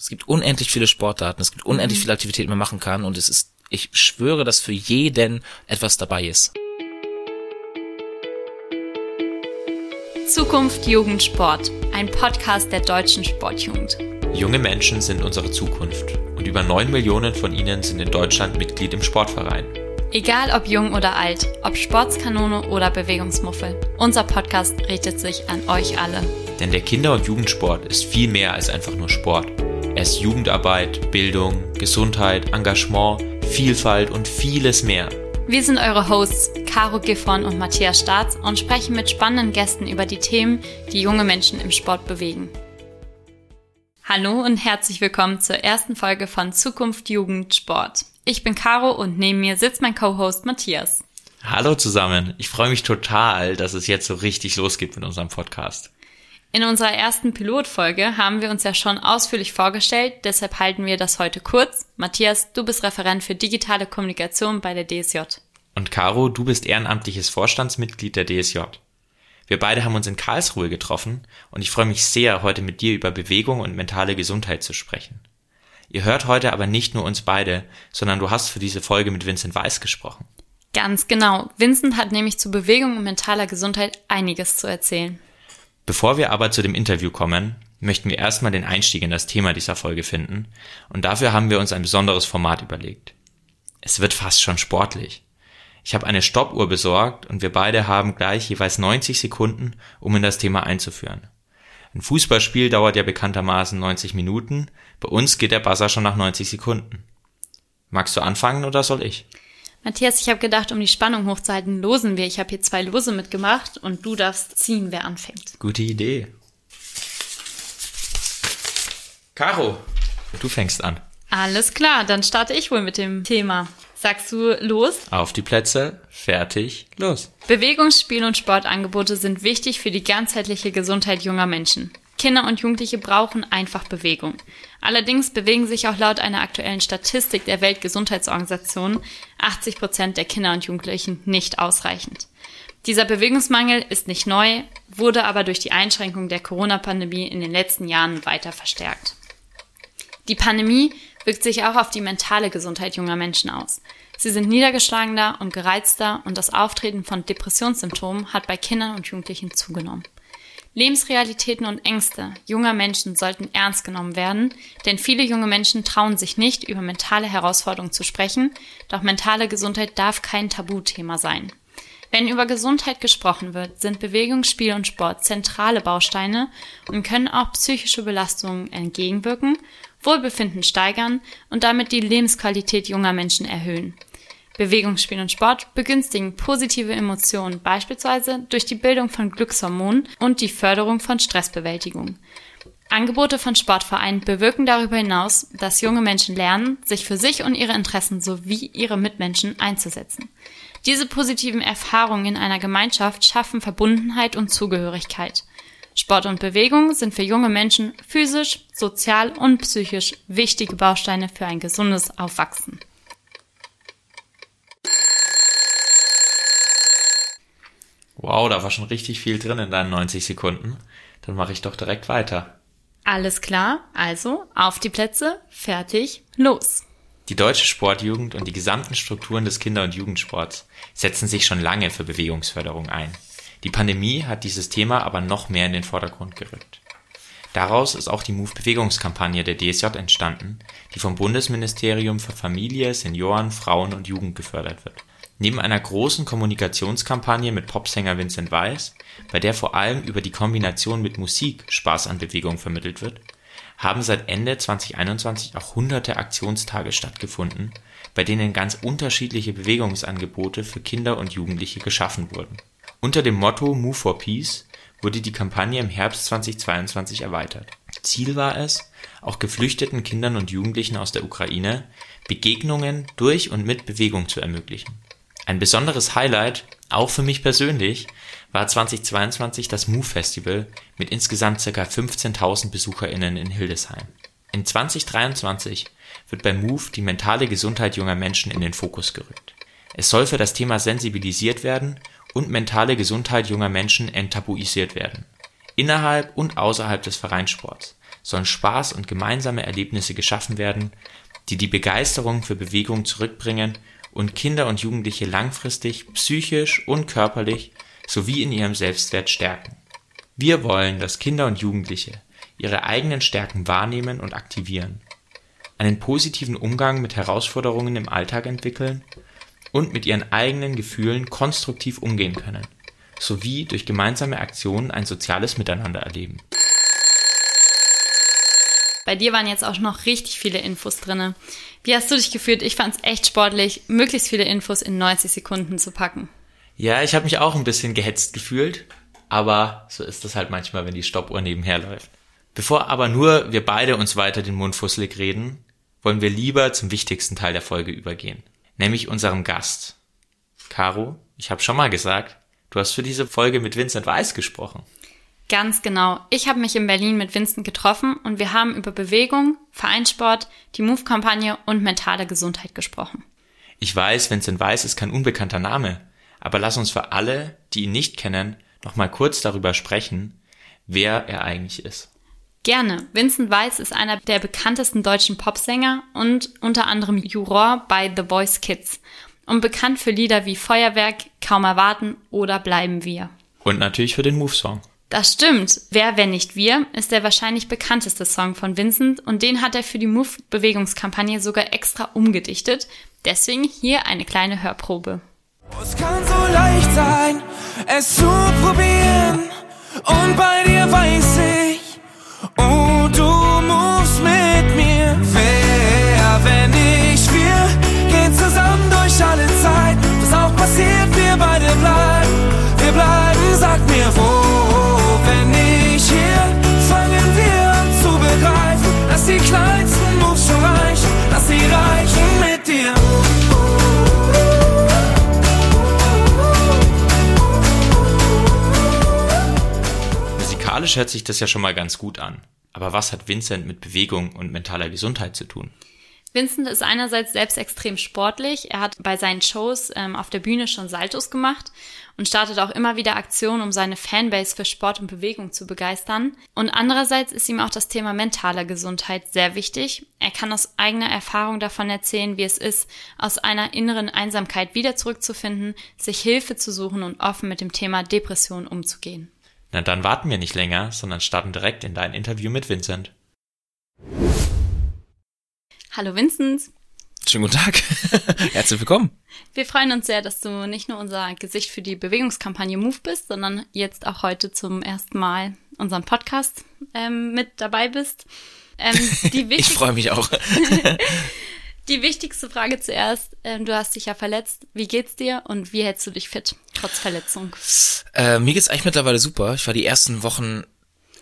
Es gibt unendlich viele Sportarten, es gibt unendlich mhm. viele Aktivitäten, die man machen kann und es ist, ich schwöre, dass für jeden etwas dabei ist. Zukunft Jugend Sport, ein Podcast der deutschen Sportjugend. Junge Menschen sind unsere Zukunft und über neun Millionen von ihnen sind in Deutschland Mitglied im Sportverein. Egal ob jung oder alt, ob Sportskanone oder Bewegungsmuffel, unser Podcast richtet sich an euch alle. Denn der Kinder- und Jugendsport ist viel mehr als einfach nur Sport. Ist Jugendarbeit, Bildung, Gesundheit, Engagement, Vielfalt und vieles mehr. Wir sind eure Hosts Caro Giffon und Matthias Staats und sprechen mit spannenden Gästen über die Themen, die junge Menschen im Sport bewegen. Hallo und herzlich willkommen zur ersten Folge von Zukunft Jugend Sport. Ich bin Caro und neben mir sitzt mein Co-Host Matthias. Hallo zusammen. Ich freue mich total, dass es jetzt so richtig losgeht mit unserem Podcast. In unserer ersten Pilotfolge haben wir uns ja schon ausführlich vorgestellt, deshalb halten wir das heute kurz. Matthias, du bist Referent für digitale Kommunikation bei der DSJ. Und Caro, du bist ehrenamtliches Vorstandsmitglied der DSJ. Wir beide haben uns in Karlsruhe getroffen und ich freue mich sehr, heute mit dir über Bewegung und mentale Gesundheit zu sprechen. Ihr hört heute aber nicht nur uns beide, sondern du hast für diese Folge mit Vincent Weiss gesprochen. Ganz genau. Vincent hat nämlich zu Bewegung und mentaler Gesundheit einiges zu erzählen. Bevor wir aber zu dem Interview kommen, möchten wir erstmal den Einstieg in das Thema dieser Folge finden und dafür haben wir uns ein besonderes Format überlegt. Es wird fast schon sportlich. Ich habe eine Stoppuhr besorgt und wir beide haben gleich jeweils 90 Sekunden, um in das Thema einzuführen. Ein Fußballspiel dauert ja bekanntermaßen 90 Minuten, bei uns geht der Buzzer schon nach 90 Sekunden. Magst du anfangen oder soll ich? Matthias, ich habe gedacht, um die Spannung hochzuhalten, losen wir. Ich habe hier zwei Lose mitgemacht und du darfst ziehen, wer anfängt. Gute Idee. Caro, du fängst an. Alles klar, dann starte ich wohl mit dem Thema. Sagst du los? Auf die Plätze, fertig, los. Bewegungsspiel und Sportangebote sind wichtig für die ganzheitliche Gesundheit junger Menschen. Kinder und Jugendliche brauchen einfach Bewegung. Allerdings bewegen sich auch laut einer aktuellen Statistik der Weltgesundheitsorganisation 80 Prozent der Kinder und Jugendlichen nicht ausreichend. Dieser Bewegungsmangel ist nicht neu, wurde aber durch die Einschränkung der Corona-Pandemie in den letzten Jahren weiter verstärkt. Die Pandemie wirkt sich auch auf die mentale Gesundheit junger Menschen aus. Sie sind niedergeschlagener und gereizter und das Auftreten von Depressionssymptomen hat bei Kindern und Jugendlichen zugenommen. Lebensrealitäten und Ängste junger Menschen sollten ernst genommen werden, denn viele junge Menschen trauen sich nicht, über mentale Herausforderungen zu sprechen, doch mentale Gesundheit darf kein Tabuthema sein. Wenn über Gesundheit gesprochen wird, sind Bewegung, Spiel und Sport zentrale Bausteine und können auch psychische Belastungen entgegenwirken, Wohlbefinden steigern und damit die Lebensqualität junger Menschen erhöhen. Bewegung, Spiel und Sport begünstigen positive Emotionen, beispielsweise durch die Bildung von Glückshormonen und die Förderung von Stressbewältigung. Angebote von Sportvereinen bewirken darüber hinaus, dass junge Menschen lernen, sich für sich und ihre Interessen sowie ihre Mitmenschen einzusetzen. Diese positiven Erfahrungen in einer Gemeinschaft schaffen Verbundenheit und Zugehörigkeit. Sport und Bewegung sind für junge Menschen physisch, sozial und psychisch wichtige Bausteine für ein gesundes Aufwachsen. Wow, da war schon richtig viel drin in deinen 90 Sekunden. Dann mache ich doch direkt weiter. Alles klar, also auf die Plätze, fertig, los. Die deutsche Sportjugend und die gesamten Strukturen des Kinder- und Jugendsports setzen sich schon lange für Bewegungsförderung ein. Die Pandemie hat dieses Thema aber noch mehr in den Vordergrund gerückt. Daraus ist auch die Move-Bewegungskampagne der DSJ entstanden, die vom Bundesministerium für Familie, Senioren, Frauen und Jugend gefördert wird. Neben einer großen Kommunikationskampagne mit Popsänger Vincent Weiss, bei der vor allem über die Kombination mit Musik Spaß an Bewegung vermittelt wird, haben seit Ende 2021 auch hunderte Aktionstage stattgefunden, bei denen ganz unterschiedliche Bewegungsangebote für Kinder und Jugendliche geschaffen wurden. Unter dem Motto Move for Peace wurde die Kampagne im Herbst 2022 erweitert. Ziel war es, auch geflüchteten Kindern und Jugendlichen aus der Ukraine Begegnungen durch und mit Bewegung zu ermöglichen ein besonderes Highlight, auch für mich persönlich, war 2022 das Move Festival mit insgesamt ca. 15.000 BesucherInnen in Hildesheim. In 2023 wird bei Move die mentale Gesundheit junger Menschen in den Fokus gerückt. Es soll für das Thema sensibilisiert werden und mentale Gesundheit junger Menschen enttabuisiert werden. Innerhalb und außerhalb des Vereinssports sollen Spaß und gemeinsame Erlebnisse geschaffen werden, die die Begeisterung für Bewegung zurückbringen und Kinder und Jugendliche langfristig psychisch und körperlich sowie in ihrem Selbstwert stärken. Wir wollen, dass Kinder und Jugendliche ihre eigenen Stärken wahrnehmen und aktivieren, einen positiven Umgang mit Herausforderungen im Alltag entwickeln und mit ihren eigenen Gefühlen konstruktiv umgehen können, sowie durch gemeinsame Aktionen ein soziales Miteinander erleben. Bei dir waren jetzt auch noch richtig viele Infos drinne. Wie hast du dich gefühlt? Ich fand es echt sportlich, möglichst viele Infos in 90 Sekunden zu packen. Ja, ich habe mich auch ein bisschen gehetzt gefühlt, aber so ist es halt manchmal, wenn die Stoppuhr nebenher läuft. Bevor aber nur wir beide uns weiter den Mund fusselig reden, wollen wir lieber zum wichtigsten Teil der Folge übergehen, nämlich unserem Gast. Caro, ich habe schon mal gesagt, du hast für diese Folge mit Vincent Weiss gesprochen. Ganz genau. Ich habe mich in Berlin mit Vincent getroffen und wir haben über Bewegung, Vereinssport, die Move-Kampagne und mentale Gesundheit gesprochen. Ich weiß, Vincent Weiss ist kein unbekannter Name, aber lass uns für alle, die ihn nicht kennen, nochmal kurz darüber sprechen, wer er eigentlich ist. Gerne. Vincent Weiss ist einer der bekanntesten deutschen Popsänger und unter anderem Juror bei The Voice Kids und bekannt für Lieder wie Feuerwerk, Kaum erwarten oder Bleiben wir. Und natürlich für den Move-Song. Das stimmt. Wer, wenn nicht wir, ist der wahrscheinlich bekannteste Song von Vincent und den hat er für die Move-Bewegungskampagne sogar extra umgedichtet. Deswegen hier eine kleine Hörprobe. Es kann so leicht sein, es zu probieren und bei dir weiß ich, Oh, du musst mit mir. Wer, wenn nicht wir, gehen zusammen durch alle Zeit. Was auch passiert, wir beide bleiben. Wir bleiben, sag mir wo. Die kleinsten Moves schon reichen, dass sie reichen mit dir. Musikalisch hört sich das ja schon mal ganz gut an. Aber was hat Vincent mit Bewegung und mentaler Gesundheit zu tun? Vincent ist einerseits selbst extrem sportlich. Er hat bei seinen Shows ähm, auf der Bühne schon Saltos gemacht und startet auch immer wieder Aktionen, um seine Fanbase für Sport und Bewegung zu begeistern. Und andererseits ist ihm auch das Thema mentaler Gesundheit sehr wichtig. Er kann aus eigener Erfahrung davon erzählen, wie es ist, aus einer inneren Einsamkeit wieder zurückzufinden, sich Hilfe zu suchen und offen mit dem Thema Depression umzugehen. Na dann warten wir nicht länger, sondern starten direkt in dein Interview mit Vincent. Hallo Vincent. Schönen guten Tag. Herzlich willkommen. Wir freuen uns sehr, dass du nicht nur unser Gesicht für die Bewegungskampagne Move bist, sondern jetzt auch heute zum ersten Mal unseren Podcast ähm, mit dabei bist. Ähm, ich freue mich auch. Die wichtigste Frage zuerst. Ähm, du hast dich ja verletzt. Wie geht's dir und wie hältst du dich fit, trotz Verletzung? Äh, mir geht's eigentlich mittlerweile super. Ich war die ersten Wochen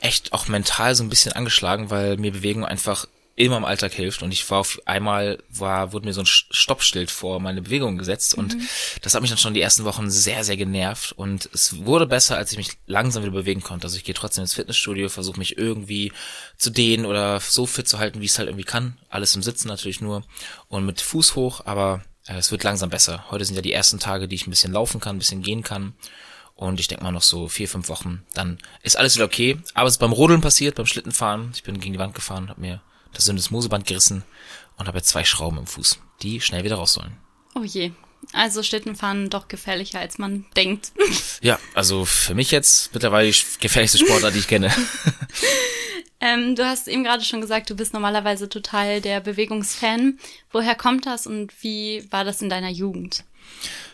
echt auch mental so ein bisschen angeschlagen, weil mir Bewegung einfach immer im Alltag hilft. Und ich war auf einmal, war, wurde mir so ein Stoppschild vor meine Bewegungen gesetzt. Und mhm. das hat mich dann schon die ersten Wochen sehr, sehr genervt. Und es wurde besser, als ich mich langsam wieder bewegen konnte. Also ich gehe trotzdem ins Fitnessstudio, versuche mich irgendwie zu dehnen oder so fit zu halten, wie ich es halt irgendwie kann. Alles im Sitzen natürlich nur. Und mit Fuß hoch, aber äh, es wird langsam besser. Heute sind ja die ersten Tage, die ich ein bisschen laufen kann, ein bisschen gehen kann. Und ich denke mal noch so vier, fünf Wochen, dann ist alles wieder okay. Aber es ist beim Rodeln passiert, beim Schlittenfahren. Ich bin gegen die Wand gefahren, habe mir das Syndesmoseband gerissen und habe jetzt zwei Schrauben im Fuß, die schnell wieder raus sollen. Oh je. Also Schlittenfahren doch gefährlicher, als man denkt. Ja, also für mich jetzt mittlerweile die gefährlichste Sportart, die ich kenne. ähm, du hast eben gerade schon gesagt, du bist normalerweise total der Bewegungsfan. Woher kommt das und wie war das in deiner Jugend?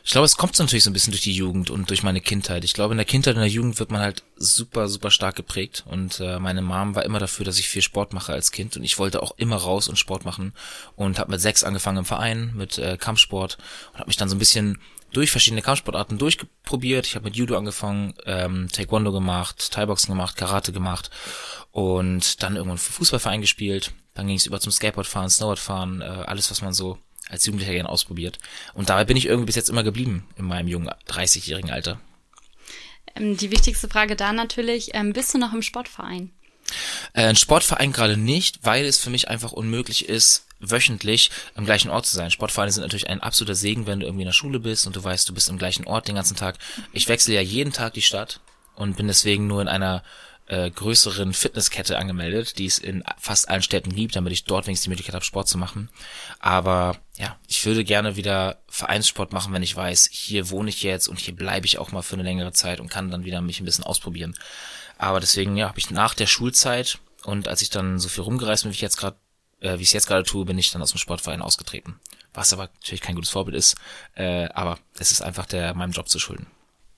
Ich glaube, es kommt natürlich so ein bisschen durch die Jugend und durch meine Kindheit. Ich glaube, in der Kindheit und der Jugend wird man halt super, super stark geprägt. Und äh, meine Mom war immer dafür, dass ich viel Sport mache als Kind. Und ich wollte auch immer raus und Sport machen. Und habe mit sechs angefangen im Verein mit äh, Kampfsport und habe mich dann so ein bisschen durch verschiedene Kampfsportarten durchprobiert. Ich habe mit Judo angefangen, ähm, Taekwondo gemacht, Thai-Boxen gemacht, Karate gemacht und dann irgendwann Fußballverein gespielt. Dann ging es über zum Skateboardfahren, Snowboardfahren, äh, alles, was man so als Jugendlicher gerne ausprobiert. Und dabei bin ich irgendwie bis jetzt immer geblieben in meinem jungen 30-jährigen Alter. Ähm, die wichtigste Frage da natürlich, ähm, bist du noch im Sportverein? Äh, ein Sportverein gerade nicht, weil es für mich einfach unmöglich ist, wöchentlich am gleichen Ort zu sein. Sportvereine sind natürlich ein absoluter Segen, wenn du irgendwie in der Schule bist und du weißt, du bist im gleichen Ort den ganzen Tag. Ich wechsle ja jeden Tag die Stadt und bin deswegen nur in einer äh, größeren Fitnesskette angemeldet, die es in fast allen Städten gibt, damit ich dort wenigstens die Möglichkeit habe, Sport zu machen. Aber ja, ich würde gerne wieder Vereinssport machen, wenn ich weiß, hier wohne ich jetzt und hier bleibe ich auch mal für eine längere Zeit und kann dann wieder mich ein bisschen ausprobieren. Aber deswegen, ja, habe ich nach der Schulzeit und als ich dann so viel rumgereist bin, wie ich jetzt gerade, äh, wie ich es jetzt gerade tue, bin ich dann aus dem Sportverein ausgetreten. Was aber natürlich kein gutes Vorbild ist, äh, aber es ist einfach der meinem Job zu schulden.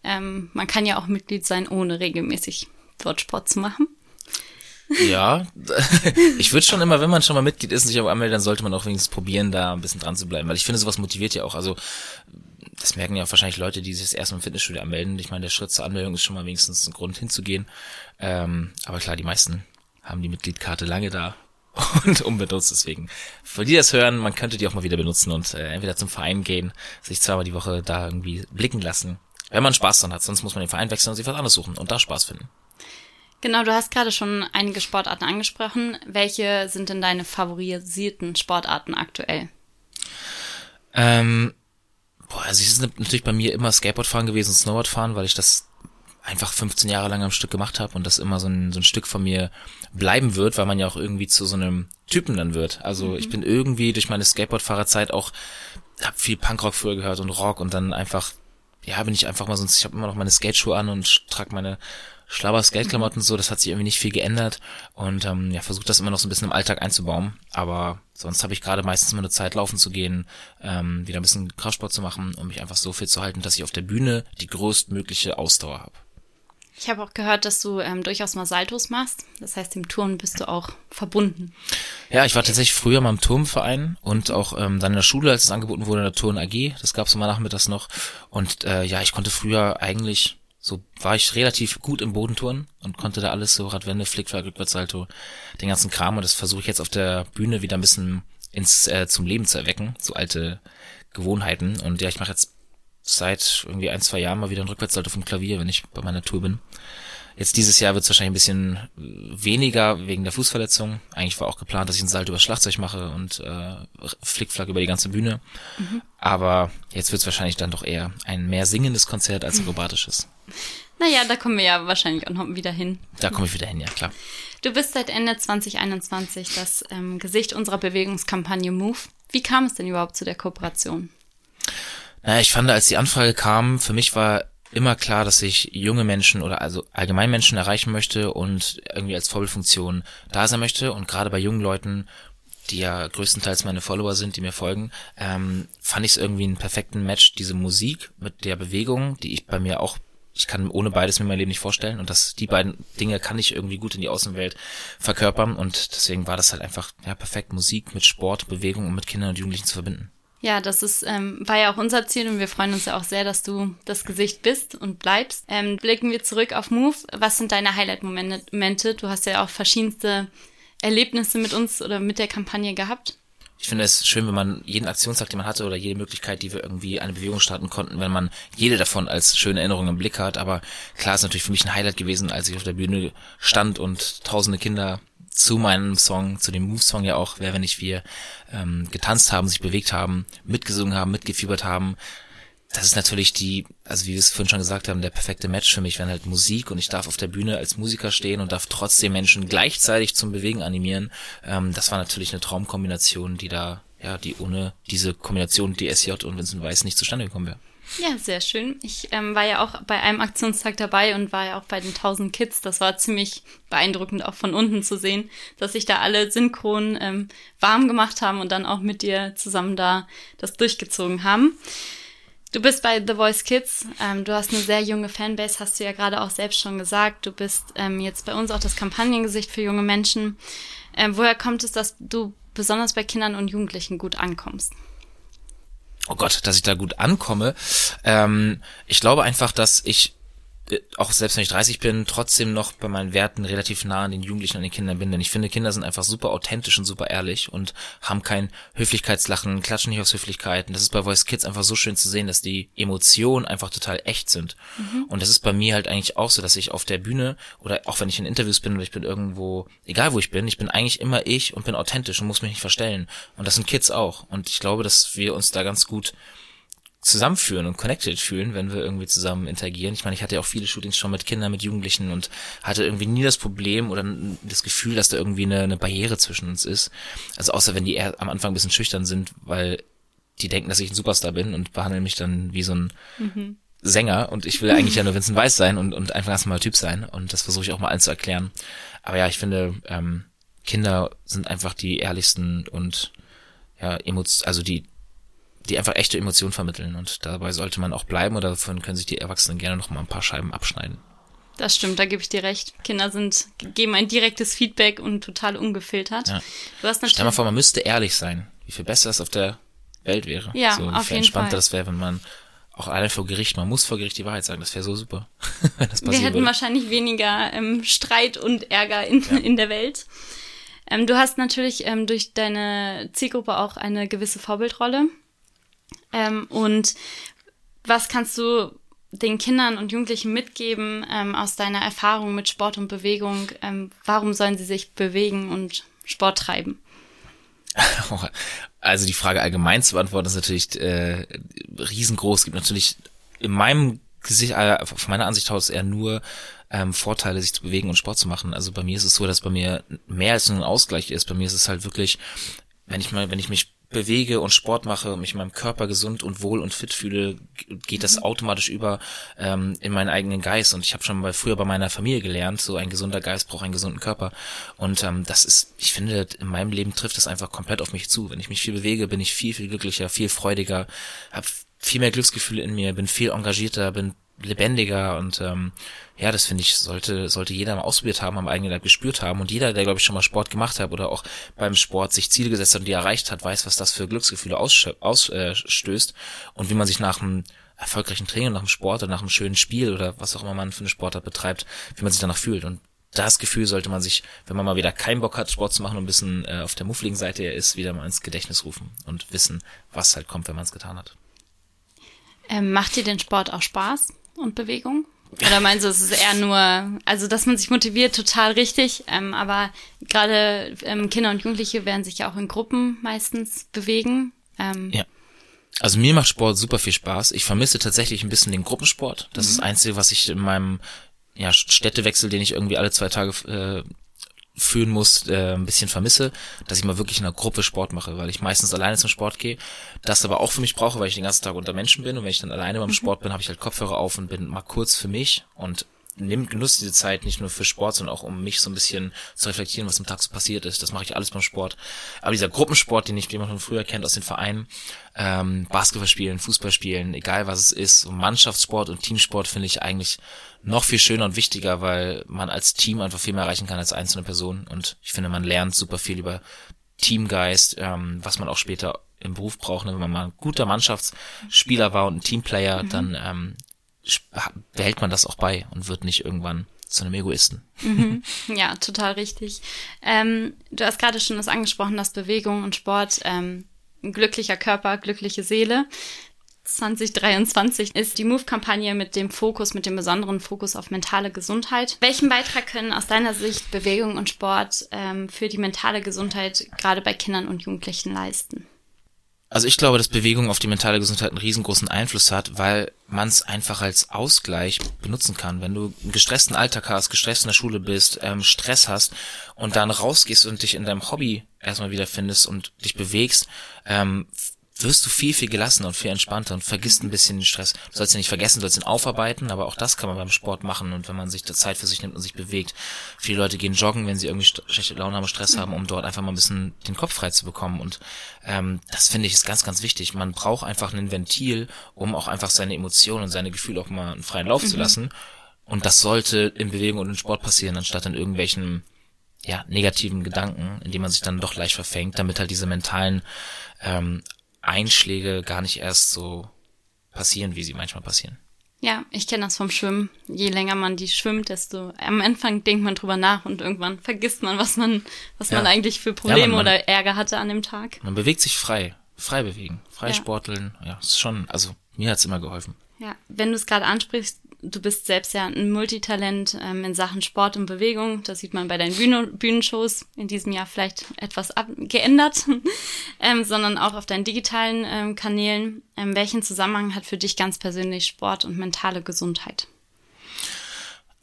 Ähm, man kann ja auch Mitglied sein, ohne regelmäßig Sport zu machen. Ja, ich würde schon immer, wenn man schon mal Mitglied ist und sich anmeldet, dann sollte man auch wenigstens probieren, da ein bisschen dran zu bleiben, weil ich finde, sowas motiviert ja auch. Also das merken ja auch wahrscheinlich Leute, die sich das erste Mal im Fitnessstudio anmelden. Ich meine, der Schritt zur Anmeldung ist schon mal wenigstens ein Grund hinzugehen. Ähm, aber klar, die meisten haben die Mitgliedkarte lange da und unbenutzt. Deswegen, für die das hören, man könnte die auch mal wieder benutzen und äh, entweder zum Verein gehen, sich zweimal die Woche da irgendwie blicken lassen. Wenn man Spaß dran hat, sonst muss man den Verein wechseln und sich was anderes suchen und da Spaß finden. Genau, du hast gerade schon einige Sportarten angesprochen. Welche sind denn deine favorisierten Sportarten aktuell? Ähm, boah, also es ist natürlich bei mir immer Skateboardfahren gewesen Snowboardfahren, weil ich das einfach 15 Jahre lang am Stück gemacht habe und das immer so ein, so ein Stück von mir bleiben wird, weil man ja auch irgendwie zu so einem Typen dann wird. Also mhm. ich bin irgendwie durch meine Skateboardfahrerzeit auch, hab viel Punkrock früher gehört und Rock und dann einfach, ja, bin ich einfach mal sonst, ich habe immer noch meine Skateschuhe an und trage meine schlauer Skateklamotten so, das hat sich irgendwie nicht viel geändert und ähm, ja, versucht das immer noch so ein bisschen im Alltag einzubauen. Aber sonst habe ich gerade meistens mal eine Zeit laufen zu gehen, ähm, wieder ein bisschen Kraftsport zu machen, um mich einfach so fit zu halten, dass ich auf der Bühne die größtmögliche Ausdauer habe. Ich habe auch gehört, dass du ähm, durchaus mal Saltos machst. Das heißt, im Turnen bist du auch verbunden. Ja, ich war tatsächlich früher mal im Turmverein und auch ähm, dann in der Schule, als es angeboten wurde, in der Turn AG. Das gab es immer nachmittags noch. Und äh, ja, ich konnte früher eigentlich so war ich relativ gut im Bodenturnen und konnte da alles so Radwende, Flickflack, Rückwärtssalto, den ganzen Kram und das versuche ich jetzt auf der Bühne wieder ein bisschen ins äh, zum Leben zu erwecken, so alte Gewohnheiten und ja, ich mache jetzt seit irgendwie ein, zwei Jahren mal wieder ein Rückwärtssalto vom Klavier, wenn ich bei meiner Tour bin. Jetzt dieses Jahr wird es wahrscheinlich ein bisschen weniger wegen der Fußverletzung. Eigentlich war auch geplant, dass ich ein Salto über Schlagzeug mache und äh, Flickflack über die ganze Bühne. Mhm. Aber jetzt wird es wahrscheinlich dann doch eher ein mehr singendes Konzert als akrobatisches. Naja, da kommen wir ja wahrscheinlich auch noch wieder hin. Da komme ich wieder hin, ja klar. Du bist seit Ende 2021 das ähm, Gesicht unserer Bewegungskampagne Move. Wie kam es denn überhaupt zu der Kooperation? Ich fand, als die Anfrage kam, für mich war immer klar, dass ich junge Menschen oder also allgemein Menschen erreichen möchte und irgendwie als Vorbildfunktion da sein möchte. Und gerade bei jungen Leuten, die ja größtenteils meine Follower sind, die mir folgen, ähm, fand ich es irgendwie einen perfekten Match, diese Musik mit der Bewegung, die ich bei mir auch ich kann ohne beides mir mein Leben nicht vorstellen und das die beiden Dinge kann ich irgendwie gut in die Außenwelt verkörpern und deswegen war das halt einfach ja perfekt Musik mit Sport, Bewegung und mit Kindern und Jugendlichen zu verbinden. Ja, das ist, ähm, war ja auch unser Ziel und wir freuen uns ja auch sehr, dass du das Gesicht bist und bleibst. Ähm, blicken wir zurück auf Move. Was sind deine Highlight-Momente? Du hast ja auch verschiedenste Erlebnisse mit uns oder mit der Kampagne gehabt. Ich finde es schön, wenn man jeden Aktionstag, den man hatte oder jede Möglichkeit, die wir irgendwie eine Bewegung starten konnten, wenn man jede davon als schöne Erinnerung im Blick hat. Aber klar ist natürlich für mich ein Highlight gewesen, als ich auf der Bühne stand und tausende Kinder zu meinem Song, zu dem Move-Song ja auch, wer wenn nicht wir, ähm, getanzt haben, sich bewegt haben, mitgesungen haben, mitgefiebert haben. Das ist natürlich die, also wie wir es vorhin schon gesagt haben, der perfekte Match für mich, wenn halt Musik und ich darf auf der Bühne als Musiker stehen und darf trotzdem Menschen gleichzeitig zum Bewegen animieren. Ähm, das war natürlich eine Traumkombination, die da, ja, die ohne diese Kombination DSJ und Vincent Weiss nicht zustande gekommen wäre. Ja, sehr schön. Ich ähm, war ja auch bei einem Aktionstag dabei und war ja auch bei den 1000 Kids. Das war ziemlich beeindruckend, auch von unten zu sehen, dass sich da alle synchron ähm, warm gemacht haben und dann auch mit dir zusammen da das durchgezogen haben. Du bist bei The Voice Kids. Ähm, du hast eine sehr junge Fanbase, hast du ja gerade auch selbst schon gesagt. Du bist ähm, jetzt bei uns auch das Kampagnengesicht für junge Menschen. Ähm, woher kommt es, dass du besonders bei Kindern und Jugendlichen gut ankommst? Oh Gott, dass ich da gut ankomme. Ähm, ich glaube einfach, dass ich auch selbst wenn ich 30 bin, trotzdem noch bei meinen Werten relativ nah an den Jugendlichen und den Kindern bin. Denn ich finde, Kinder sind einfach super authentisch und super ehrlich und haben kein Höflichkeitslachen, klatschen nicht aus Höflichkeiten. Das ist bei Voice Kids einfach so schön zu sehen, dass die Emotionen einfach total echt sind. Mhm. Und das ist bei mir halt eigentlich auch so, dass ich auf der Bühne oder auch wenn ich in Interviews bin oder ich bin irgendwo, egal wo ich bin, ich bin eigentlich immer ich und bin authentisch und muss mich nicht verstellen. Und das sind Kids auch. Und ich glaube, dass wir uns da ganz gut zusammenführen und connected fühlen, wenn wir irgendwie zusammen interagieren. Ich meine, ich hatte ja auch viele Shootings schon mit Kindern, mit Jugendlichen und hatte irgendwie nie das Problem oder das Gefühl, dass da irgendwie eine, eine Barriere zwischen uns ist. Also außer wenn die eher am Anfang ein bisschen schüchtern sind, weil die denken, dass ich ein Superstar bin und behandeln mich dann wie so ein mhm. Sänger und ich will eigentlich ja nur Vincent Weiss sein und, und einfach erstmal Typ sein und das versuche ich auch mal allen zu erklären. Aber ja, ich finde, ähm, Kinder sind einfach die ehrlichsten und ja, Emotionen, also die, die einfach echte Emotionen vermitteln und dabei sollte man auch bleiben oder davon können sich die Erwachsenen gerne noch mal ein paar Scheiben abschneiden. Das stimmt, da gebe ich dir recht. Kinder sind, geben ein direktes Feedback und total ungefiltert. Ja. Du hast natürlich Stell mal vor, man müsste ehrlich sein. Wie viel besser es auf der Welt wäre. Ja, so, auf jeden entspannter Fall. das wäre, wenn man auch alle vor Gericht, man muss vor Gericht die Wahrheit sagen, das wäre so super. wenn das Wir hätten würde. wahrscheinlich weniger ähm, Streit und Ärger in, ja. in der Welt. Ähm, du hast natürlich ähm, durch deine Zielgruppe auch eine gewisse Vorbildrolle. Ähm, und was kannst du den Kindern und Jugendlichen mitgeben ähm, aus deiner Erfahrung mit Sport und Bewegung? Ähm, warum sollen sie sich bewegen und Sport treiben? Also die Frage allgemein zu beantworten ist natürlich äh, riesengroß. Es gibt natürlich in meinem Gesicht, äh, von meiner Ansicht aus eher nur ähm, Vorteile, sich zu bewegen und Sport zu machen. Also bei mir ist es so, dass bei mir mehr als nur ein Ausgleich ist. Bei mir ist es halt wirklich, wenn ich mal, wenn ich mich bewege und Sport mache und mich in meinem Körper gesund und wohl und fit fühle, geht das mhm. automatisch über ähm, in meinen eigenen Geist. Und ich habe schon mal früher bei meiner Familie gelernt, so ein gesunder Geist braucht einen gesunden Körper. Und ähm, das ist, ich finde, in meinem Leben trifft das einfach komplett auf mich zu. Wenn ich mich viel bewege, bin ich viel, viel glücklicher, viel freudiger, habe viel mehr Glücksgefühle in mir, bin viel engagierter, bin lebendiger und ähm, ja, das finde ich, sollte, sollte jeder mal ausprobiert haben, am eigenen Leib gespürt haben. Und jeder, der, glaube ich, schon mal Sport gemacht hat oder auch beim Sport sich Ziele gesetzt hat und die erreicht hat, weiß, was das für Glücksgefühle ausstößt aus, äh, und wie man sich nach einem erfolgreichen Training, nach dem Sport oder nach einem schönen Spiel oder was auch immer man für eine Sportart betreibt, wie man sich danach fühlt. Und das Gefühl sollte man sich, wenn man mal wieder keinen Bock hat, Sport zu machen und ein bisschen äh, auf der muffligen Seite ist, wieder mal ins Gedächtnis rufen und wissen, was halt kommt, wenn man es getan hat. Ähm, macht dir den Sport auch Spaß und Bewegung? Oder meinst du, es ist eher nur, also dass man sich motiviert, total richtig, ähm, aber gerade ähm, Kinder und Jugendliche werden sich ja auch in Gruppen meistens bewegen. Ähm, ja. Also mir macht Sport super viel Spaß. Ich vermisse tatsächlich ein bisschen den Gruppensport. Das mhm. ist das Einzige, was ich in meinem ja, Städtewechsel, den ich irgendwie alle zwei Tage äh, führen muss, äh, ein bisschen vermisse, dass ich mal wirklich in einer Gruppe Sport mache, weil ich meistens alleine zum Sport gehe, das aber auch für mich brauche, weil ich den ganzen Tag unter Menschen bin und wenn ich dann alleine beim mhm. Sport bin, habe ich halt Kopfhörer auf und bin mal kurz für mich und nimmt Genuss diese Zeit nicht nur für Sport, sondern auch um mich so ein bisschen zu reflektieren, was im Tag so passiert ist. Das mache ich alles beim Sport. Aber dieser Gruppensport, den ich, den man von früher kennt aus den Vereinen, ähm, Basketball spielen, Fußball spielen, egal was es ist, so Mannschaftssport und Teamsport finde ich eigentlich noch viel schöner und wichtiger, weil man als Team einfach viel mehr erreichen kann als einzelne Person. Und ich finde, man lernt super viel über Teamgeist, ähm, was man auch später im Beruf braucht. Ne? Wenn man mal ein guter Mannschaftsspieler war und ein Teamplayer, mhm. dann ähm, behält man das auch bei und wird nicht irgendwann zu einem Egoisten. Mhm. Ja, total richtig. Ähm, du hast gerade schon das angesprochen, dass Bewegung und Sport ähm, ein glücklicher Körper, glückliche Seele. 2023 ist die Move-Kampagne mit dem Fokus, mit dem besonderen Fokus auf mentale Gesundheit. Welchen Beitrag können aus deiner Sicht Bewegung und Sport ähm, für die mentale Gesundheit gerade bei Kindern und Jugendlichen leisten? Also ich glaube, dass Bewegung auf die mentale Gesundheit einen riesengroßen Einfluss hat, weil man es einfach als Ausgleich benutzen kann. Wenn du einen gestressten Alltag hast, gestresst in der Schule bist, ähm, Stress hast und dann rausgehst und dich in deinem Hobby erstmal wiederfindest und dich bewegst, ähm, wirst du viel, viel gelassener und viel entspannter und vergisst ein bisschen den Stress. Du sollst ihn nicht vergessen, du sollst ihn aufarbeiten, aber auch das kann man beim Sport machen und wenn man sich da Zeit für sich nimmt und sich bewegt. Viele Leute gehen joggen, wenn sie irgendwie schlechte Laune haben, Stress haben, um dort einfach mal ein bisschen den Kopf frei zu bekommen und ähm, das finde ich ist ganz, ganz wichtig. Man braucht einfach ein Ventil, um auch einfach seine Emotionen und seine Gefühle auch mal einen freien Lauf mhm. zu lassen und das sollte in Bewegung und in Sport passieren, anstatt in irgendwelchen ja, negativen Gedanken, in die man sich dann doch leicht verfängt, damit halt diese mentalen ähm, Einschläge gar nicht erst so passieren, wie sie manchmal passieren. Ja, ich kenne das vom Schwimmen. Je länger man die schwimmt, desto am Anfang denkt man drüber nach und irgendwann vergisst man, was man, was ja. man eigentlich für Probleme ja, man, man, oder Ärger hatte an dem Tag. Man bewegt sich frei, frei bewegen, frei ja. sporteln. Ja, ist schon, also mir hat's immer geholfen. Ja, wenn du es gerade ansprichst, du bist selbst ja ein Multitalent ähm, in Sachen Sport und Bewegung. Das sieht man bei deinen Bühne Bühnenshows in diesem Jahr vielleicht etwas geändert. ähm, sondern auch auf deinen digitalen ähm, Kanälen. Ähm, welchen Zusammenhang hat für dich ganz persönlich Sport und mentale Gesundheit?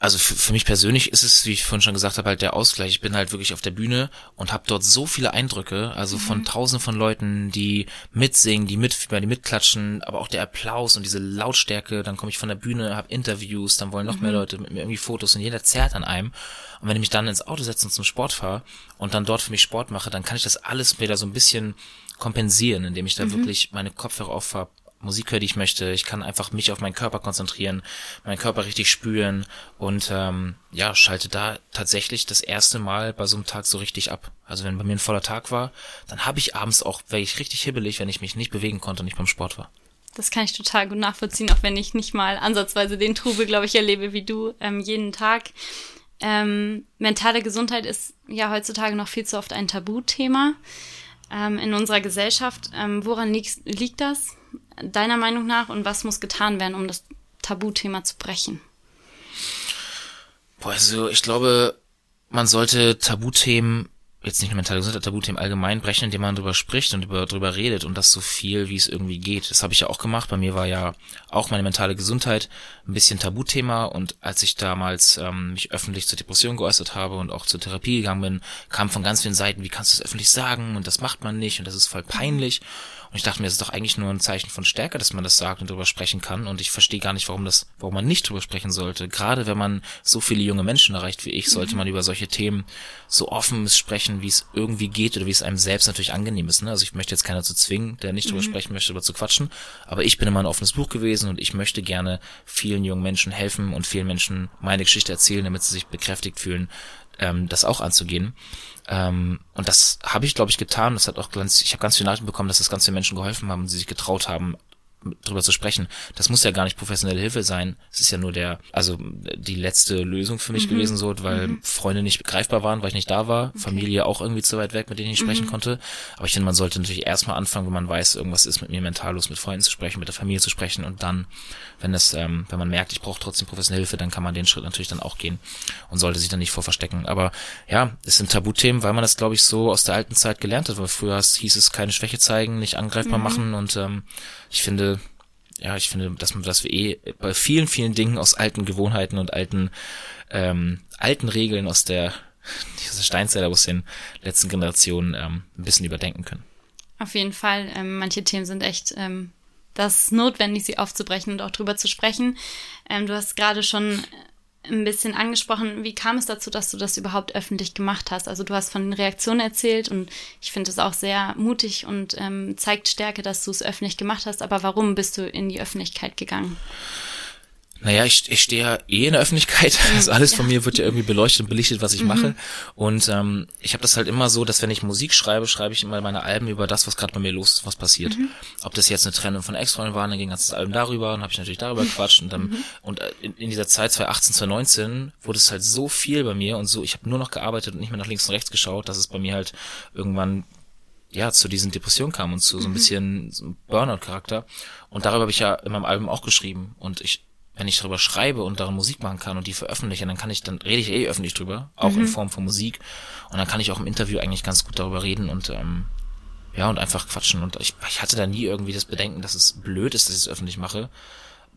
Also für, für mich persönlich ist es, wie ich vorhin schon gesagt habe, halt der Ausgleich. Ich bin halt wirklich auf der Bühne und habe dort so viele Eindrücke, also von mhm. tausenden von Leuten, die mitsingen, die mit, die mitklatschen, aber auch der Applaus und diese Lautstärke. Dann komme ich von der Bühne, habe Interviews, dann wollen noch mhm. mehr Leute mit mir irgendwie Fotos und jeder zerrt an einem. Und wenn ich mich dann ins Auto setze und zum Sport fahre und dann dort für mich Sport mache, dann kann ich das alles wieder so ein bisschen kompensieren, indem ich da mhm. wirklich meine Kopfhörer auf habe Musik höre, die ich möchte. Ich kann einfach mich auf meinen Körper konzentrieren, meinen Körper richtig spüren und ähm, ja, schalte da tatsächlich das erste Mal bei so einem Tag so richtig ab. Also wenn bei mir ein voller Tag war, dann habe ich abends auch, wäre ich richtig hibbelig, wenn ich mich nicht bewegen konnte und nicht beim Sport war. Das kann ich total gut nachvollziehen, auch wenn ich nicht mal ansatzweise den Trubel, glaube ich, erlebe wie du ähm, jeden Tag. Ähm, mentale Gesundheit ist ja heutzutage noch viel zu oft ein Tabuthema ähm, in unserer Gesellschaft. Ähm, woran liegt, liegt das? deiner Meinung nach und was muss getan werden, um das Tabuthema zu brechen? Boah, also ich glaube, man sollte Tabuthemen jetzt nicht nur mentale Gesundheit, Tabuthemen allgemein brechen, indem man drüber spricht und über, drüber redet und das so viel, wie es irgendwie geht. Das habe ich ja auch gemacht. Bei mir war ja auch meine mentale Gesundheit ein bisschen Tabuthema und als ich damals ähm, mich öffentlich zur Depression geäußert habe und auch zur Therapie gegangen bin, kam von ganz vielen Seiten, wie kannst du das öffentlich sagen und das macht man nicht und das ist voll peinlich. Und ich dachte mir, das ist doch eigentlich nur ein Zeichen von Stärke, dass man das sagt und drüber sprechen kann. Und ich verstehe gar nicht, warum das, warum man nicht drüber sprechen sollte. Gerade wenn man so viele junge Menschen erreicht wie ich, sollte mhm. man über solche Themen so offen sprechen, wie es irgendwie geht oder wie es einem selbst natürlich angenehm ist. Ne? Also ich möchte jetzt keiner zu zwingen, der nicht drüber mhm. sprechen möchte, darüber zu quatschen. Aber ich bin immer ein offenes Buch gewesen und ich möchte gerne vielen jungen Menschen helfen und vielen Menschen meine Geschichte erzählen, damit sie sich bekräftigt fühlen, ähm, das auch anzugehen. Ähm, und das habe ich, glaube ich, getan. Das hat auch ganz, ich habe ganz viele Nachrichten bekommen, dass das ganz viele Menschen geholfen haben und sie sich getraut haben, drüber zu sprechen. Das muss ja gar nicht professionelle Hilfe sein. Es ist ja nur der, also die letzte Lösung für mich mhm. gewesen, so, weil mhm. Freunde nicht greifbar waren, weil ich nicht da war, okay. Familie auch irgendwie zu weit weg, mit denen ich sprechen mhm. konnte. Aber ich finde, man sollte natürlich erstmal anfangen, wenn man weiß, irgendwas ist mit mir mental los, mit Freunden zu sprechen, mit der Familie zu sprechen und dann, wenn das, ähm, wenn man merkt, ich brauche trotzdem professionelle Hilfe, dann kann man den Schritt natürlich dann auch gehen und sollte sich dann nicht vor verstecken. Aber ja, es sind Tabuthemen, weil man das, glaube ich, so aus der alten Zeit gelernt hat, weil früher hieß es keine Schwäche zeigen, nicht angreifbar mhm. machen und ähm, ich finde, ja, ich finde, dass, dass wir eh bei vielen, vielen Dingen aus alten Gewohnheiten und alten, ähm, alten Regeln aus der, dieser Steinzeit aus den letzten Generationen ähm, ein bisschen überdenken können. Auf jeden Fall. Ähm, manche Themen sind echt ähm, das ist notwendig, sie aufzubrechen und auch drüber zu sprechen. Ähm, du hast gerade schon ein bisschen angesprochen, wie kam es dazu, dass du das überhaupt öffentlich gemacht hast? Also du hast von den Reaktionen erzählt und ich finde es auch sehr mutig und ähm, zeigt Stärke, dass du es öffentlich gemacht hast. Aber warum bist du in die Öffentlichkeit gegangen? Naja, ich, ich stehe ja eh in der Öffentlichkeit. Also alles ja. von mir wird ja irgendwie beleuchtet und belichtet, was ich mhm. mache. Und ähm, ich habe das halt immer so, dass wenn ich Musik schreibe, schreibe ich immer meine Alben über das, was gerade bei mir los ist, was passiert. Mhm. Ob das jetzt eine Trennung von Ex-Freunden war, dann ging das Album darüber und habe ich natürlich darüber gequatscht. Und dann mhm. und äh, in, in, dieser Zeit 2018, 2019 wurde es halt so viel bei mir und so, ich habe nur noch gearbeitet und nicht mehr nach links und rechts geschaut, dass es bei mir halt irgendwann ja, zu diesen Depressionen kam und zu so ein mhm. bisschen so Burnout-Charakter. Und darüber habe ich ja in meinem Album auch geschrieben. Und ich wenn ich darüber schreibe und darin Musik machen kann und die veröffentliche, dann kann ich, dann rede ich eh öffentlich drüber, auch mhm. in Form von Musik. Und dann kann ich auch im Interview eigentlich ganz gut darüber reden und ähm, ja, und einfach quatschen. Und ich, ich hatte da nie irgendwie das Bedenken, dass es blöd ist, dass ich es öffentlich mache,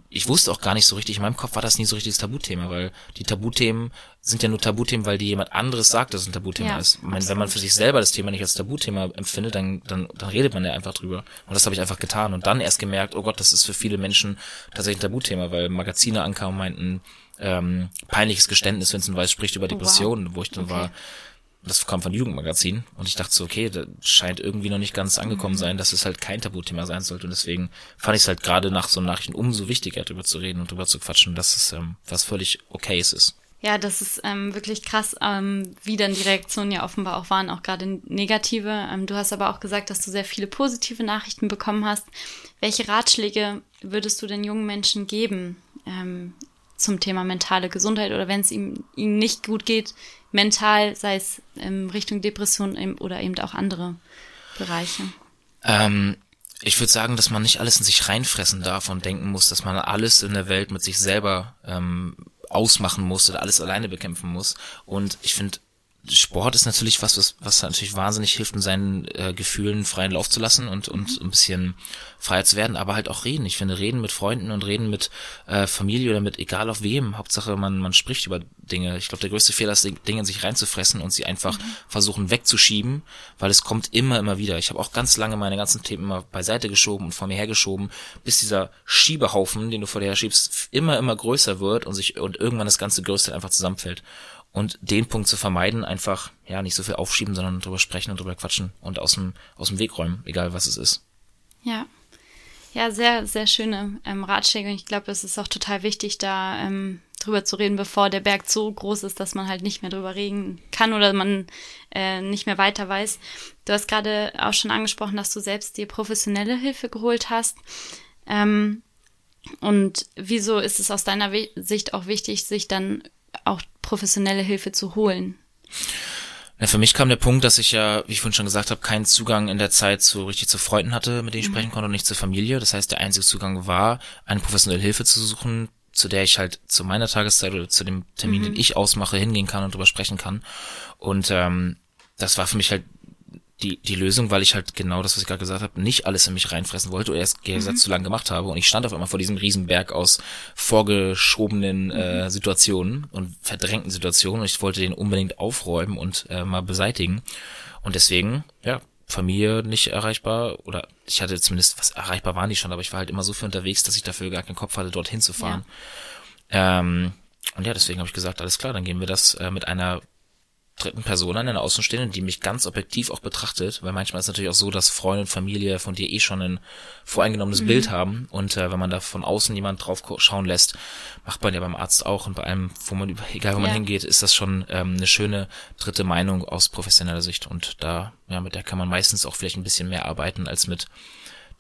ich wusste auch gar nicht so richtig, in meinem Kopf war das nie so richtig das Tabuthema, weil die Tabuthemen sind ja nur Tabuthemen, weil die jemand anderes sagt, dass es ein Tabuthema ja, ist. Meine, wenn man für sich selber das Thema nicht als Tabuthema empfindet, dann, dann, dann redet man ja einfach drüber. Und das habe ich einfach getan und dann erst gemerkt, oh Gott, das ist für viele Menschen tatsächlich ein Tabuthema, weil Magazine ankamen und meinten, ähm, peinliches Geständnis, Vincent Weiss spricht über Depressionen, oh, wow. wo ich dann okay. war, das kam von Jugendmagazin und ich dachte so, okay, das scheint irgendwie noch nicht ganz angekommen mhm. sein, dass es halt kein Tabuthema sein sollte und deswegen fand ich es halt gerade nach so Nachrichten umso wichtiger, darüber zu reden und darüber zu quatschen, dass es ähm, was völlig okayes ist. Ja, das ist ähm, wirklich krass, ähm, wie dann die Reaktionen ja offenbar auch waren, auch gerade negative. Ähm, du hast aber auch gesagt, dass du sehr viele positive Nachrichten bekommen hast. Welche Ratschläge würdest du den jungen Menschen geben ähm, zum Thema mentale Gesundheit oder wenn es ihm, ihnen nicht gut geht, mental, sei es in Richtung Depression oder eben auch andere Bereiche? Ähm, ich würde sagen, dass man nicht alles in sich reinfressen darf und denken muss, dass man alles in der Welt mit sich selber ähm, ausmachen muss oder alles alleine bekämpfen muss. Und ich finde, Sport ist natürlich was, was, was natürlich wahnsinnig hilft, um seinen äh, Gefühlen freien Lauf zu lassen und, und ein bisschen freier zu werden, aber halt auch reden. Ich finde, reden mit Freunden und reden mit äh, Familie oder mit egal auf wem. Hauptsache, man, man spricht über Dinge. Ich glaube, der größte Fehler ist, Dinge in sich reinzufressen und sie einfach mhm. versuchen wegzuschieben, weil es kommt immer, immer wieder. Ich habe auch ganz lange meine ganzen Themen immer beiseite geschoben und vor mir hergeschoben, bis dieser Schiebehaufen, den du vor dir her schiebst, immer, immer größer wird und sich und irgendwann das ganze Größte einfach zusammenfällt. Und den Punkt zu vermeiden, einfach, ja, nicht so viel aufschieben, sondern drüber sprechen und drüber quatschen und aus dem, aus dem Weg räumen, egal was es ist. Ja. Ja, sehr, sehr schöne ähm, Ratschläge. Und ich glaube, es ist auch total wichtig, da ähm, drüber zu reden, bevor der Berg so groß ist, dass man halt nicht mehr drüber reden kann oder man äh, nicht mehr weiter weiß. Du hast gerade auch schon angesprochen, dass du selbst dir professionelle Hilfe geholt hast. Ähm, und wieso ist es aus deiner Sicht auch wichtig, sich dann auch professionelle Hilfe zu holen? Ja, für mich kam der Punkt, dass ich ja, wie ich vorhin schon gesagt habe, keinen Zugang in der Zeit so richtig zu Freunden hatte, mit denen ich mhm. sprechen konnte und nicht zur Familie. Das heißt, der einzige Zugang war, eine professionelle Hilfe zu suchen, zu der ich halt zu meiner Tageszeit oder zu dem Termin, mhm. den ich ausmache, hingehen kann und drüber sprechen kann. Und ähm, das war für mich halt die, die Lösung, weil ich halt genau das, was ich gerade gesagt habe, nicht alles in mich reinfressen wollte oder erst Gegensatz mhm. zu lang gemacht habe. Und ich stand auf einmal vor diesem Riesenberg aus vorgeschobenen äh, mhm. Situationen und verdrängten Situationen und ich wollte den unbedingt aufräumen und äh, mal beseitigen. Und deswegen, ja, Familie nicht erreichbar oder ich hatte zumindest, was erreichbar waren die schon, aber ich war halt immer so viel unterwegs, dass ich dafür gar keinen Kopf hatte, dorthin zu fahren. Ja. Ähm, und ja, deswegen habe ich gesagt, alles klar, dann gehen wir das äh, mit einer dritten Person an, einer Außenstehenden, die mich ganz objektiv auch betrachtet, weil manchmal ist es natürlich auch so, dass Freunde und Familie von dir eh schon ein voreingenommenes mhm. Bild haben und äh, wenn man da von außen jemand drauf schauen lässt, macht man ja beim Arzt auch und bei allem, wo man, egal wo ja. man hingeht, ist das schon ähm, eine schöne dritte Meinung aus professioneller Sicht und da, ja, mit der kann man meistens auch vielleicht ein bisschen mehr arbeiten als mit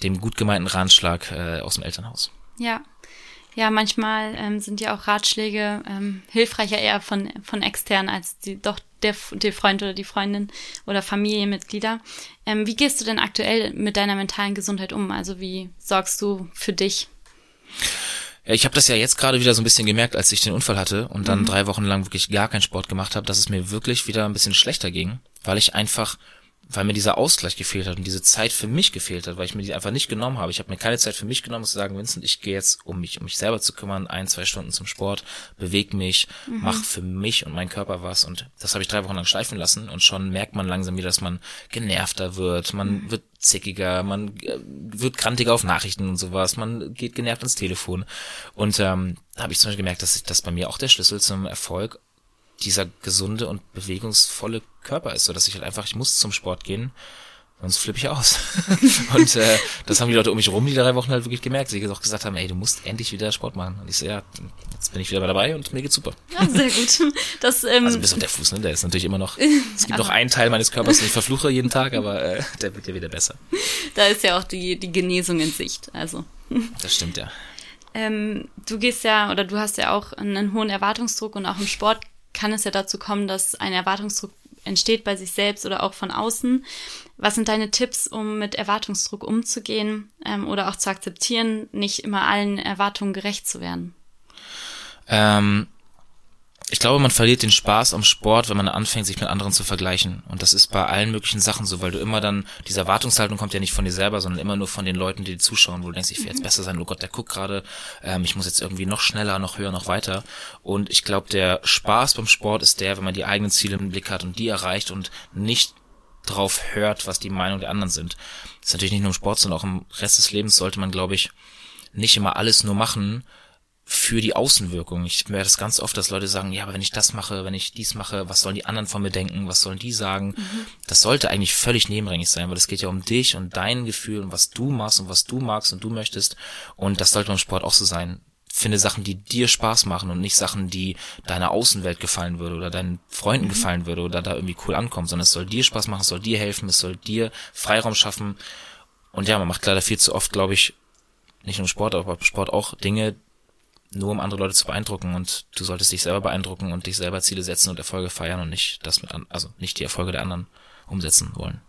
dem gut gemeinten Ratschlag äh, aus dem Elternhaus. Ja, ja, manchmal ähm, sind ja auch Ratschläge ähm, hilfreicher eher von, von extern als die, doch der, der Freund oder die Freundin oder Familienmitglieder. Ähm, wie gehst du denn aktuell mit deiner mentalen Gesundheit um? Also wie sorgst du für dich? Ich habe das ja jetzt gerade wieder so ein bisschen gemerkt, als ich den Unfall hatte und dann mhm. drei Wochen lang wirklich gar keinen Sport gemacht habe, dass es mir wirklich wieder ein bisschen schlechter ging, weil ich einfach weil mir dieser Ausgleich gefehlt hat und diese Zeit für mich gefehlt hat, weil ich mir die einfach nicht genommen habe. Ich habe mir keine Zeit für mich genommen, um zu sagen, Vincent, ich gehe jetzt, um mich, um mich selber zu kümmern, ein, zwei Stunden zum Sport, bewege mich, mhm. mach für mich und meinen Körper was. Und das habe ich drei Wochen lang schleifen lassen und schon merkt man langsam wieder, dass man genervter wird, man mhm. wird zickiger, man äh, wird krantiger auf Nachrichten und sowas, man geht genervt ins Telefon. Und ähm, da habe ich zum Beispiel gemerkt, dass das bei mir auch der Schlüssel zum Erfolg dieser gesunde und bewegungsvolle Körper ist, so dass ich halt einfach, ich muss zum Sport gehen, sonst flippe ich aus. und äh, das haben die Leute um mich rum die drei Wochen halt wirklich gemerkt, sie auch gesagt haben, ey, du musst endlich wieder Sport machen. Und ich so, ja, jetzt bin ich wieder dabei und mir geht's super. Ja, sehr gut. Das, ähm, also bis auf der Fuß, ne, der ist natürlich immer noch, es gibt noch einen Teil meines Körpers, den ich verfluche jeden Tag, aber äh, der wird ja wieder besser. Da ist ja auch die, die Genesung in Sicht, also. Das stimmt, ja. Ähm, du gehst ja, oder du hast ja auch einen hohen Erwartungsdruck und auch im Sport kann es ja dazu kommen, dass ein Erwartungsdruck entsteht bei sich selbst oder auch von außen. Was sind deine Tipps, um mit Erwartungsdruck umzugehen ähm, oder auch zu akzeptieren, nicht immer allen Erwartungen gerecht zu werden? Ähm, ich glaube, man verliert den Spaß am Sport, wenn man anfängt, sich mit anderen zu vergleichen. Und das ist bei allen möglichen Sachen so, weil du immer dann, diese Erwartungshaltung kommt ja nicht von dir selber, sondern immer nur von den Leuten, die dir zuschauen, wo du denkst, ich will jetzt mhm. besser sein, oh Gott, der guckt gerade, ähm, ich muss jetzt irgendwie noch schneller, noch höher, noch weiter. Und ich glaube, der Spaß beim Sport ist der, wenn man die eigenen Ziele im Blick hat und die erreicht und nicht drauf hört, was die Meinung der anderen sind. Das ist natürlich nicht nur im Sport, sondern auch im Rest des Lebens sollte man, glaube ich, nicht immer alles nur machen, für die Außenwirkung. Ich höre das ganz oft, dass Leute sagen, ja, aber wenn ich das mache, wenn ich dies mache, was sollen die anderen von mir denken, was sollen die sagen? Mhm. Das sollte eigentlich völlig nebenrängig sein, weil es geht ja um dich und dein Gefühl und was du machst und was du magst und du möchtest. Und das sollte beim Sport auch so sein. Finde Sachen, die dir Spaß machen und nicht Sachen, die deiner Außenwelt gefallen würde oder deinen Freunden mhm. gefallen würde oder da irgendwie cool ankommen, sondern es soll dir Spaß machen, es soll dir helfen, es soll dir Freiraum schaffen. Und ja, man macht leider viel zu oft, glaube ich, nicht nur im Sport, aber im Sport auch Dinge, nur um andere Leute zu beeindrucken und du solltest dich selber beeindrucken und dich selber Ziele setzen und Erfolge feiern und nicht das mit an, also nicht die Erfolge der anderen umsetzen wollen.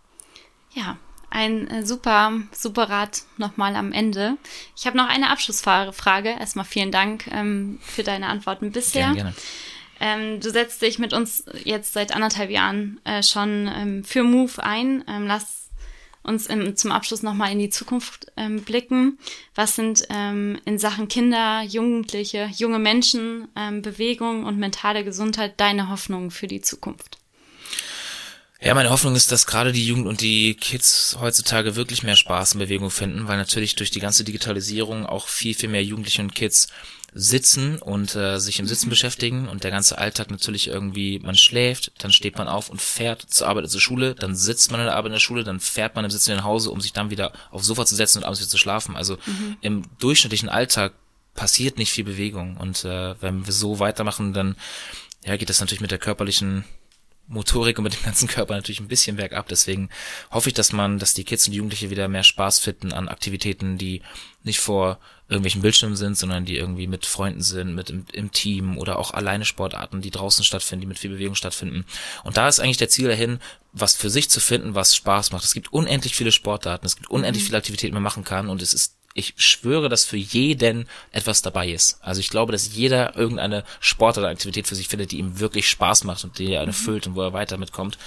Ja, ein äh, super, super Rat nochmal am Ende. Ich habe noch eine Abschlussfrage. Erstmal vielen Dank ähm, für deine Antworten bisher. Gerne, gerne. Ähm, du setzt dich mit uns jetzt seit anderthalb Jahren äh, schon ähm, für Move ein. Ähm, lass uns im, zum Abschluss nochmal in die Zukunft ähm, blicken. Was sind ähm, in Sachen Kinder, Jugendliche, junge Menschen, ähm, Bewegung und mentale Gesundheit deine Hoffnungen für die Zukunft? Ja, meine Hoffnung ist, dass gerade die Jugend und die Kids heutzutage wirklich mehr Spaß in Bewegung finden, weil natürlich durch die ganze Digitalisierung auch viel, viel mehr Jugendliche und Kids sitzen und äh, sich im Sitzen beschäftigen und der ganze Alltag natürlich irgendwie, man schläft, dann steht man auf und fährt zur Arbeit, zur Schule, dann sitzt man in der Arbeit in der Schule, dann fährt man im Sitzen nach Hause, um sich dann wieder aufs Sofa zu setzen und abends wieder zu schlafen. Also mhm. im durchschnittlichen Alltag passiert nicht viel Bewegung und äh, wenn wir so weitermachen, dann ja, geht das natürlich mit der körperlichen Motorik und mit dem ganzen Körper natürlich ein bisschen bergab. Deswegen hoffe ich, dass man, dass die Kids und Jugendliche wieder mehr Spaß finden an Aktivitäten, die nicht vor irgendwelchen Bildschirmen sind, sondern die irgendwie mit Freunden sind, mit im, im Team oder auch alleine Sportarten, die draußen stattfinden, die mit viel Bewegung stattfinden. Und da ist eigentlich der Ziel dahin, was für sich zu finden, was Spaß macht. Es gibt unendlich viele Sportarten, es gibt unendlich mhm. viele Aktivitäten, die man machen kann und es ist ich schwöre, dass für jeden etwas dabei ist. Also ich glaube, dass jeder irgendeine Sport oder Aktivität für sich findet, die ihm wirklich Spaß macht und die er mhm. erfüllt und wo er weiter mitkommt.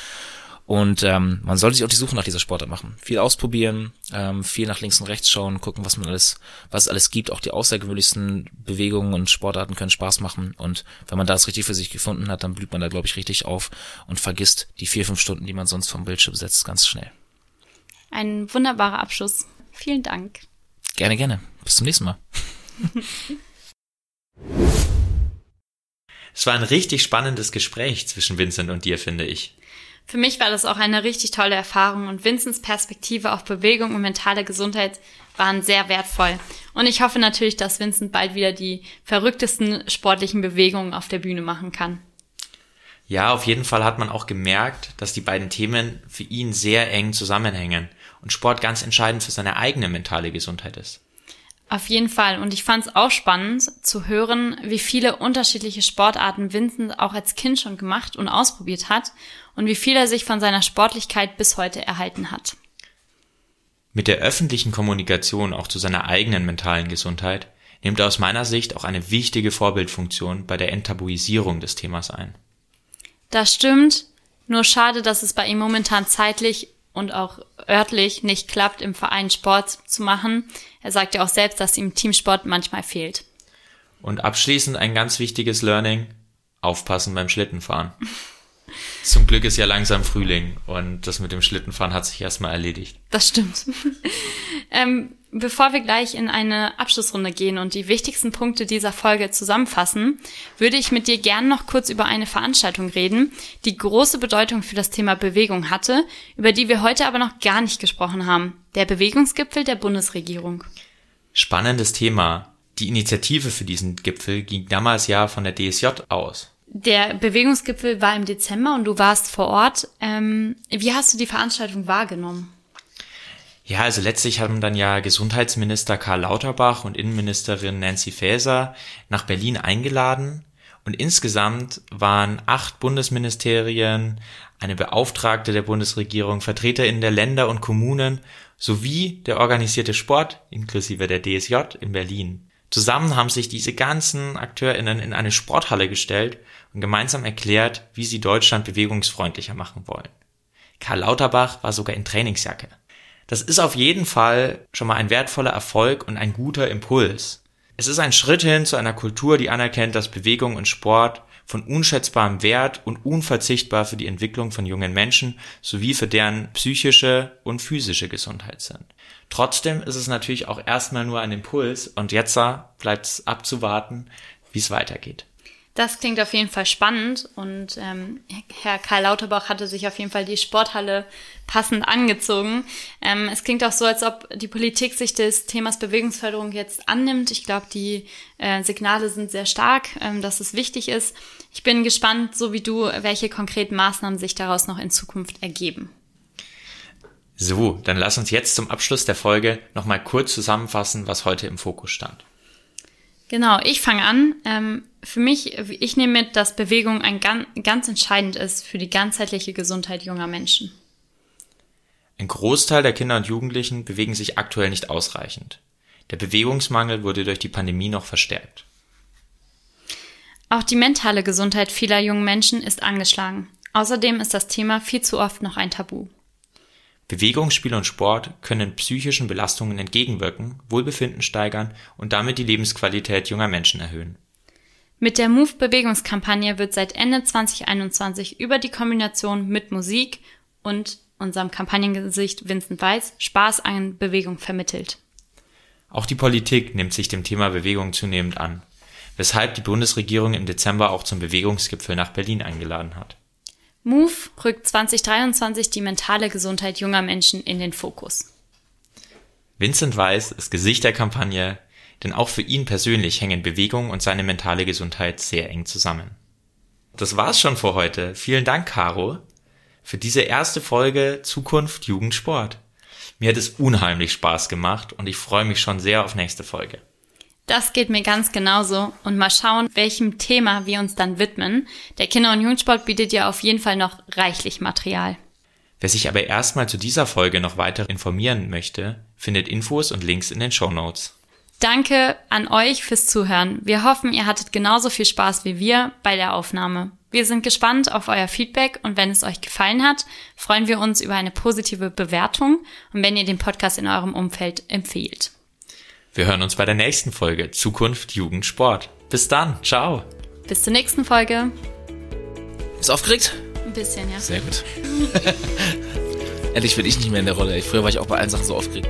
Und ähm, man sollte sich auch die Suche nach dieser Sportart machen. Viel ausprobieren, ähm, viel nach links und rechts schauen, gucken, was man alles, was es alles gibt. Auch die außergewöhnlichsten Bewegungen und Sportarten können Spaß machen. Und wenn man das richtig für sich gefunden hat, dann blüht man da, glaube ich, richtig auf und vergisst die vier, fünf Stunden, die man sonst vom Bildschirm setzt, ganz schnell. Ein wunderbarer Abschluss. Vielen Dank. Gerne, gerne. Bis zum nächsten Mal. Es war ein richtig spannendes Gespräch zwischen Vincent und dir, finde ich. Für mich war das auch eine richtig tolle Erfahrung und Vincents Perspektive auf Bewegung und mentale Gesundheit waren sehr wertvoll. Und ich hoffe natürlich, dass Vincent bald wieder die verrücktesten sportlichen Bewegungen auf der Bühne machen kann. Ja, auf jeden Fall hat man auch gemerkt, dass die beiden Themen für ihn sehr eng zusammenhängen und Sport ganz entscheidend für seine eigene mentale Gesundheit ist. Auf jeden Fall. Und ich fand es auch spannend zu hören, wie viele unterschiedliche Sportarten Vincent auch als Kind schon gemacht und ausprobiert hat und wie viel er sich von seiner Sportlichkeit bis heute erhalten hat. Mit der öffentlichen Kommunikation auch zu seiner eigenen mentalen Gesundheit nimmt er aus meiner Sicht auch eine wichtige Vorbildfunktion bei der Enttabuisierung des Themas ein. Das stimmt, nur schade, dass es bei ihm momentan zeitlich und auch örtlich nicht klappt, im Verein Sport zu machen. Er sagt ja auch selbst, dass ihm Teamsport manchmal fehlt. Und abschließend ein ganz wichtiges Learning. Aufpassen beim Schlittenfahren. Zum Glück ist ja langsam Frühling und das mit dem Schlittenfahren hat sich erstmal erledigt. Das stimmt. ähm, bevor wir gleich in eine Abschlussrunde gehen und die wichtigsten Punkte dieser Folge zusammenfassen, würde ich mit dir gern noch kurz über eine Veranstaltung reden, die große Bedeutung für das Thema Bewegung hatte, über die wir heute aber noch gar nicht gesprochen haben. Der Bewegungsgipfel der Bundesregierung. Spannendes Thema. Die Initiative für diesen Gipfel ging damals ja von der DSJ aus. Der Bewegungsgipfel war im Dezember und du warst vor Ort. Ähm, wie hast du die Veranstaltung wahrgenommen? Ja, also letztlich haben dann ja Gesundheitsminister Karl Lauterbach und Innenministerin Nancy Faeser nach Berlin eingeladen und insgesamt waren acht Bundesministerien, eine Beauftragte der Bundesregierung, VertreterInnen der Länder und Kommunen sowie der organisierte Sport inklusive der DSJ in Berlin. Zusammen haben sich diese ganzen AkteurInnen in eine Sporthalle gestellt und gemeinsam erklärt, wie sie Deutschland bewegungsfreundlicher machen wollen. Karl Lauterbach war sogar in Trainingsjacke. Das ist auf jeden Fall schon mal ein wertvoller Erfolg und ein guter Impuls. Es ist ein Schritt hin zu einer Kultur, die anerkennt, dass Bewegung und Sport von unschätzbarem Wert und unverzichtbar für die Entwicklung von jungen Menschen sowie für deren psychische und physische Gesundheit sind. Trotzdem ist es natürlich auch erstmal nur ein Impuls und jetzt bleibt es abzuwarten, wie es weitergeht. Das klingt auf jeden Fall spannend und ähm, Herr Karl Lauterbach hatte sich auf jeden Fall die Sporthalle passend angezogen. Ähm, es klingt auch so, als ob die Politik sich des Themas Bewegungsförderung jetzt annimmt. Ich glaube, die äh, Signale sind sehr stark, ähm, dass es wichtig ist. Ich bin gespannt, so wie du, welche konkreten Maßnahmen sich daraus noch in Zukunft ergeben. So, dann lass uns jetzt zum Abschluss der Folge nochmal kurz zusammenfassen, was heute im Fokus stand. Genau, ich fange an. Ähm, für mich, ich nehme mit, dass Bewegung ein ganz, ganz entscheidend ist für die ganzheitliche Gesundheit junger Menschen. Ein Großteil der Kinder und Jugendlichen bewegen sich aktuell nicht ausreichend. Der Bewegungsmangel wurde durch die Pandemie noch verstärkt. Auch die mentale Gesundheit vieler jungen Menschen ist angeschlagen. Außerdem ist das Thema viel zu oft noch ein Tabu. Bewegung, Spiel und Sport können psychischen Belastungen entgegenwirken, Wohlbefinden steigern und damit die Lebensqualität junger Menschen erhöhen. Mit der Move-Bewegungskampagne wird seit Ende 2021 über die Kombination mit Musik und unserem Kampagnengesicht Vincent Weiss Spaß an Bewegung vermittelt. Auch die Politik nimmt sich dem Thema Bewegung zunehmend an, weshalb die Bundesregierung im Dezember auch zum Bewegungsgipfel nach Berlin eingeladen hat. Move rückt 2023 die mentale Gesundheit junger Menschen in den Fokus. Vincent Weiss ist Gesicht der Kampagne, denn auch für ihn persönlich hängen Bewegung und seine mentale Gesundheit sehr eng zusammen. Das war's schon für heute. Vielen Dank, Caro, für diese erste Folge Zukunft Jugend Sport. Mir hat es unheimlich Spaß gemacht und ich freue mich schon sehr auf nächste Folge. Das geht mir ganz genauso und mal schauen, welchem Thema wir uns dann widmen. Der Kinder- und Jugendsport bietet ja auf jeden Fall noch reichlich Material. Wer sich aber erstmal zu dieser Folge noch weiter informieren möchte, findet Infos und Links in den Show Notes. Danke an euch fürs Zuhören. Wir hoffen, ihr hattet genauso viel Spaß wie wir bei der Aufnahme. Wir sind gespannt auf euer Feedback und wenn es euch gefallen hat, freuen wir uns über eine positive Bewertung und wenn ihr den Podcast in eurem Umfeld empfehlt. Wir hören uns bei der nächsten Folge Zukunft Jugend Sport. Bis dann, ciao. Bis zur nächsten Folge. Ist aufgeregt? Ein bisschen, ja. Sehr gut. Endlich bin ich nicht mehr in der Rolle. Früher war ich auch bei allen Sachen so aufgeregt.